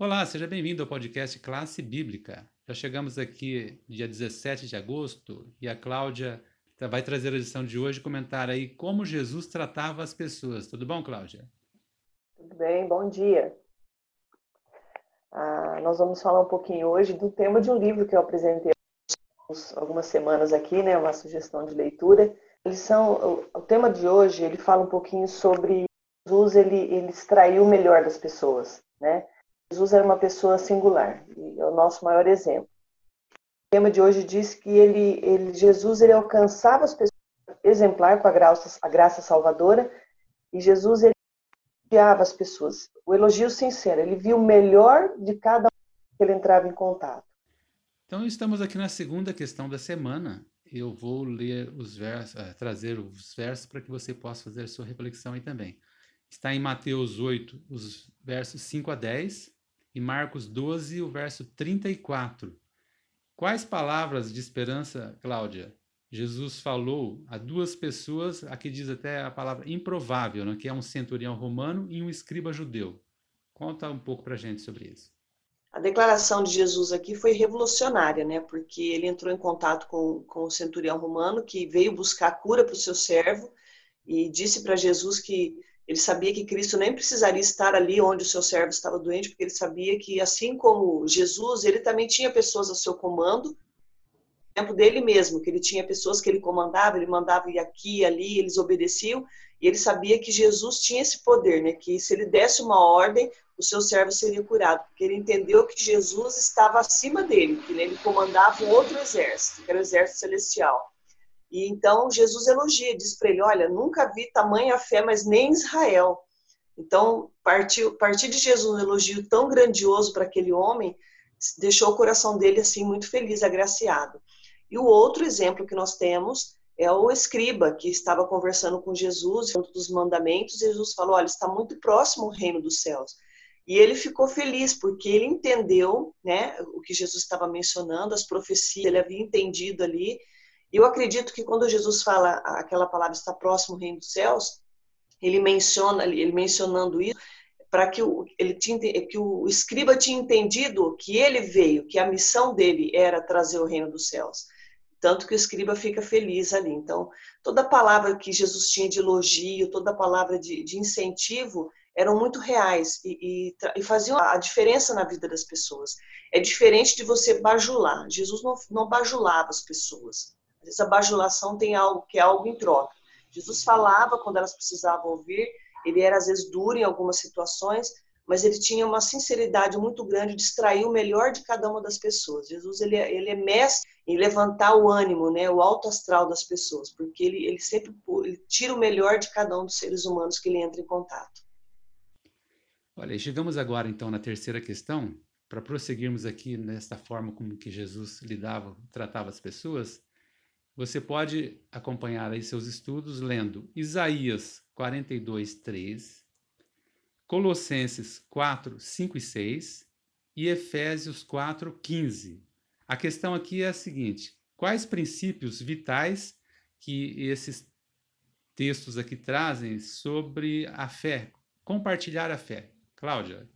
Olá, seja bem-vindo ao podcast Classe Bíblica. Já chegamos aqui dia 17 de agosto e a Cláudia vai trazer a edição de hoje e comentar aí como Jesus tratava as pessoas. Tudo bom, Cláudia? Tudo bem, bom dia. Ah, nós vamos falar um pouquinho hoje do tema de um livro que eu apresentei algumas semanas aqui, né, uma sugestão de leitura. São, o, o tema de hoje ele fala um pouquinho sobre Jesus, ele, ele extraiu o melhor das pessoas, né? Jesus era uma pessoa singular e é o nosso maior exemplo. O tema de hoje diz que ele, ele Jesus ele alcançava as pessoas exemplar com a graça, a graça salvadora e Jesus ele elogiava as pessoas. O elogio sincero, ele viu o melhor de cada um que ele entrava em contato. Então estamos aqui na segunda questão da semana. Eu vou ler os versos, uh, trazer os versos para que você possa fazer a sua reflexão aí também. Está em Mateus 8, os versos 5 a 10 e Marcos 12, o verso 34. Quais palavras de esperança, Cláudia, Jesus falou a duas pessoas, aqui diz até a palavra improvável, né, que é um centurião romano e um escriba judeu. Conta um pouco para gente sobre isso. A declaração de Jesus aqui foi revolucionária, né? Porque ele entrou em contato com, com o centurião romano que veio buscar cura para o seu servo e disse para Jesus que ele sabia que Cristo nem precisaria estar ali onde o seu servo estava doente, porque ele sabia que, assim como Jesus, ele também tinha pessoas a seu comando, tempo dele mesmo, que ele tinha pessoas que ele comandava, ele mandava ir aqui, ali, eles obedeciam, e ele sabia que Jesus tinha esse poder, né? Que se ele desse uma ordem, o seu servo seria curado, porque ele entendeu que Jesus estava acima dele, que ele comandava um outro exército, que era o exército celestial. E então Jesus elogia, diz para ele: Olha, nunca vi tamanha fé, mas nem em Israel. Então, partir, partir de Jesus um elogio tão grandioso para aquele homem deixou o coração dele assim muito feliz, agraciado. E o outro exemplo que nós temos é o escriba que estava conversando com Jesus, dos mandamentos, Jesus falou: Olha, está muito próximo o reino dos céus. E ele ficou feliz porque ele entendeu, né, o que Jesus estava mencionando, as profecias, ele havia entendido ali eu acredito que quando Jesus fala aquela palavra está próximo do reino dos céus, ele menciona, ele mencionando isso, para que o, ele tinha, que o escriba tinha entendido que ele veio, que a missão dele era trazer o reino dos céus. Tanto que o escriba fica feliz ali. Então, toda palavra que Jesus tinha de elogio, toda palavra de, de incentivo, eram muito reais e, e, e, faziam a diferença na vida das pessoas. É diferente de você bajular. Jesus não, não bajulava as pessoas. Às vezes a bajulação tem algo que é algo em troca. Jesus falava quando elas precisavam ouvir, ele era às vezes duro em algumas situações, mas ele tinha uma sinceridade muito grande de extrair o melhor de cada uma das pessoas. Jesus ele, é, ele é mestre em levantar o ânimo, né, o alto astral das pessoas, porque ele, ele sempre ele tira o melhor de cada um dos seres humanos que ele entra em contato. Olha, chegamos agora então na terceira questão, para prosseguirmos aqui nesta forma como que Jesus lidava, tratava as pessoas. Você pode acompanhar aí seus estudos lendo Isaías 42, 3, Colossenses 4, 5 e 6 e Efésios 4, 15. A questão aqui é a seguinte: quais princípios vitais que esses textos aqui trazem sobre a fé, compartilhar a fé? Cláudia,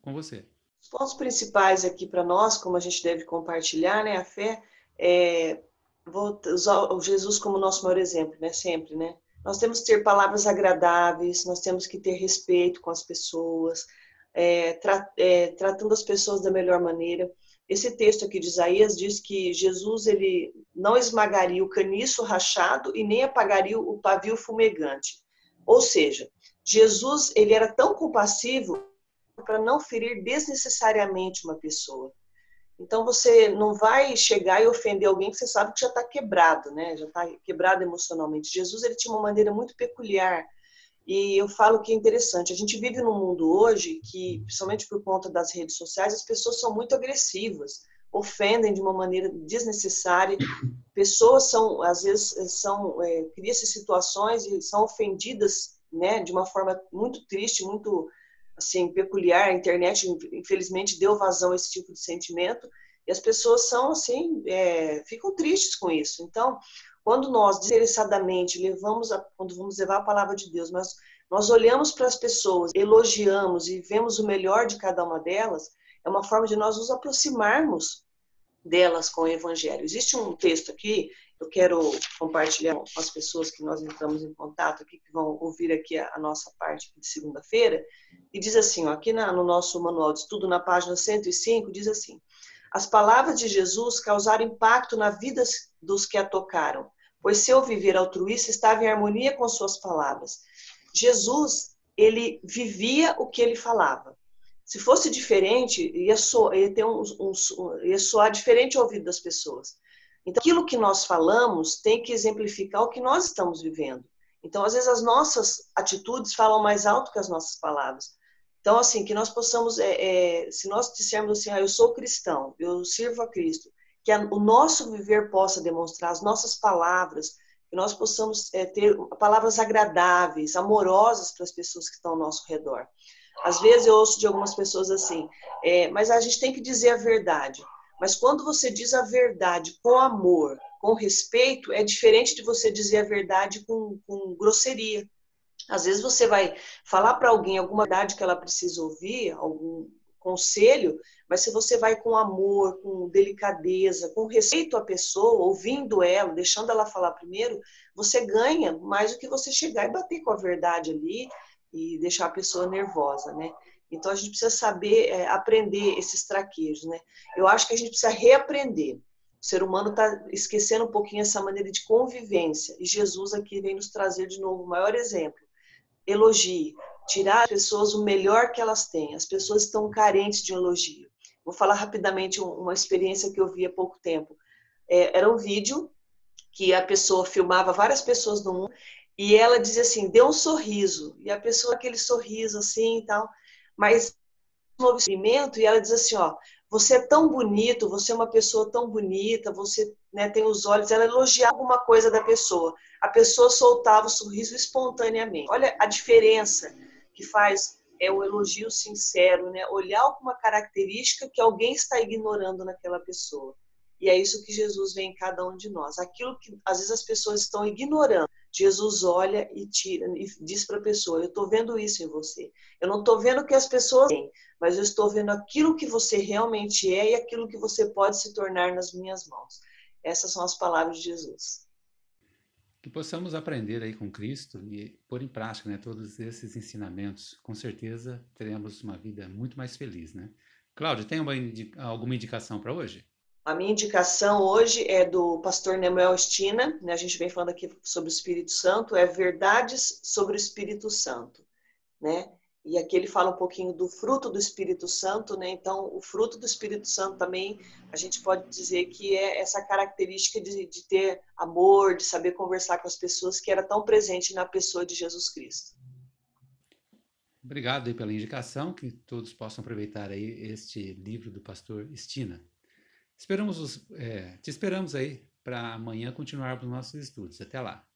com você. Os pontos principais aqui para nós, como a gente deve compartilhar, né, a fé, é vou usar o Jesus como nosso maior exemplo, né? Sempre, né? Nós temos que ter palavras agradáveis, nós temos que ter respeito com as pessoas, é, tra é, tratando as pessoas da melhor maneira. Esse texto aqui de Isaías diz que Jesus ele não esmagaria o caniço rachado e nem apagaria o pavio fumegante. Ou seja, Jesus ele era tão compassivo para não ferir desnecessariamente uma pessoa. Então você não vai chegar e ofender alguém que você sabe que já está quebrado, né? Já está quebrado emocionalmente. Jesus ele tinha uma maneira muito peculiar e eu falo que é interessante. A gente vive num mundo hoje que, principalmente por conta das redes sociais, as pessoas são muito agressivas, ofendem de uma maneira desnecessária. Pessoas são, às vezes, são é, cria-se situações e são ofendidas, né? De uma forma muito triste, muito assim, peculiar, a internet infelizmente deu vazão a esse tipo de sentimento, E as pessoas são assim, é, ficam tristes com isso. Então, quando nós desinteressadamente levamos, a, quando vamos levar a palavra de Deus, mas nós olhamos para as pessoas, elogiamos e vemos o melhor de cada uma delas, é uma forma de nós nos aproximarmos delas com o Evangelho. Existe um texto aqui, eu quero compartilhar com as pessoas que nós entramos em contato aqui, que vão ouvir aqui a, nossa parte de segunda-feira, e diz assim, ó, aqui na, no nosso manual de estudo, na página 105, diz assim, as palavras de Jesus causaram impacto na vida dos que a tocaram, pois seu viver altruísta estava em harmonia com suas palavras. Jesus, ele vivia o que ele falava. Se fosse diferente, ia, ia, ter um, um, ia soar diferente ao ouvido das pessoas. Então, aquilo que nós falamos tem que exemplificar o que nós estamos vivendo. Então, às vezes, as nossas atitudes falam mais alto que as nossas palavras. Então, assim, que nós possamos, é, é, se nós dissermos assim, ah, eu sou cristão, eu sirvo a Cristo, que a, o nosso viver possa demonstrar, as nossas palavras, que nós possamos é, ter palavras agradáveis, amorosas para as pessoas que estão ao nosso redor. Às vezes eu ouço de algumas pessoas assim, é, mas a gente tem que dizer a verdade. Mas quando você diz a verdade com amor, com respeito, é diferente de você dizer a verdade com, com grosseria. Às vezes você vai falar para alguém alguma verdade que ela precisa ouvir, algum conselho, mas se você vai com amor, com delicadeza, com respeito à pessoa, ouvindo ela, deixando ela falar primeiro, você ganha mais do que você chegar e bater com a verdade ali e deixar a pessoa nervosa, né? Então a gente precisa saber é, aprender esses traquejos, né? Eu acho que a gente precisa reaprender. O ser humano está esquecendo um pouquinho essa maneira de convivência e Jesus aqui vem nos trazer de novo o maior exemplo. Elogie, tirar as pessoas o melhor que elas têm. As pessoas estão carentes de elogio. Vou falar rapidamente uma experiência que eu vi há pouco tempo. É, era um vídeo que a pessoa filmava várias pessoas no mundo e ela dizia assim, dê um sorriso. E a pessoa, aquele sorriso assim e tal. Mas um movimento, e ela diz assim, ó, você é tão bonito, você é uma pessoa tão bonita, você né, tem os olhos. Ela elogiava alguma coisa da pessoa. A pessoa soltava o sorriso espontaneamente. Olha a diferença que faz é o elogio sincero, né? Olhar alguma característica que alguém está ignorando naquela pessoa. E é isso que Jesus vê em cada um de nós. Aquilo que às vezes as pessoas estão ignorando. Jesus olha e tira e diz para a pessoa: Eu estou vendo isso em você. Eu não estou vendo o que as pessoas têm, mas eu estou vendo aquilo que você realmente é e aquilo que você pode se tornar nas minhas mãos. Essas são as palavras de Jesus. Que possamos aprender aí com Cristo e pôr em prática né, todos esses ensinamentos. Com certeza teremos uma vida muito mais feliz, né? Cláudio, tem uma, alguma indicação para hoje? A minha indicação hoje é do pastor Nemuel Stina, né? a gente vem falando aqui sobre o Espírito Santo, é Verdades sobre o Espírito Santo, né? E aqui ele fala um pouquinho do fruto do Espírito Santo, né? Então, o fruto do Espírito Santo também, a gente pode dizer que é essa característica de, de ter amor, de saber conversar com as pessoas, que era tão presente na pessoa de Jesus Cristo. Obrigado pela indicação, que todos possam aproveitar aí este livro do pastor Stina. Esperamos os, é, te esperamos aí para amanhã continuarmos nossos estudos. Até lá.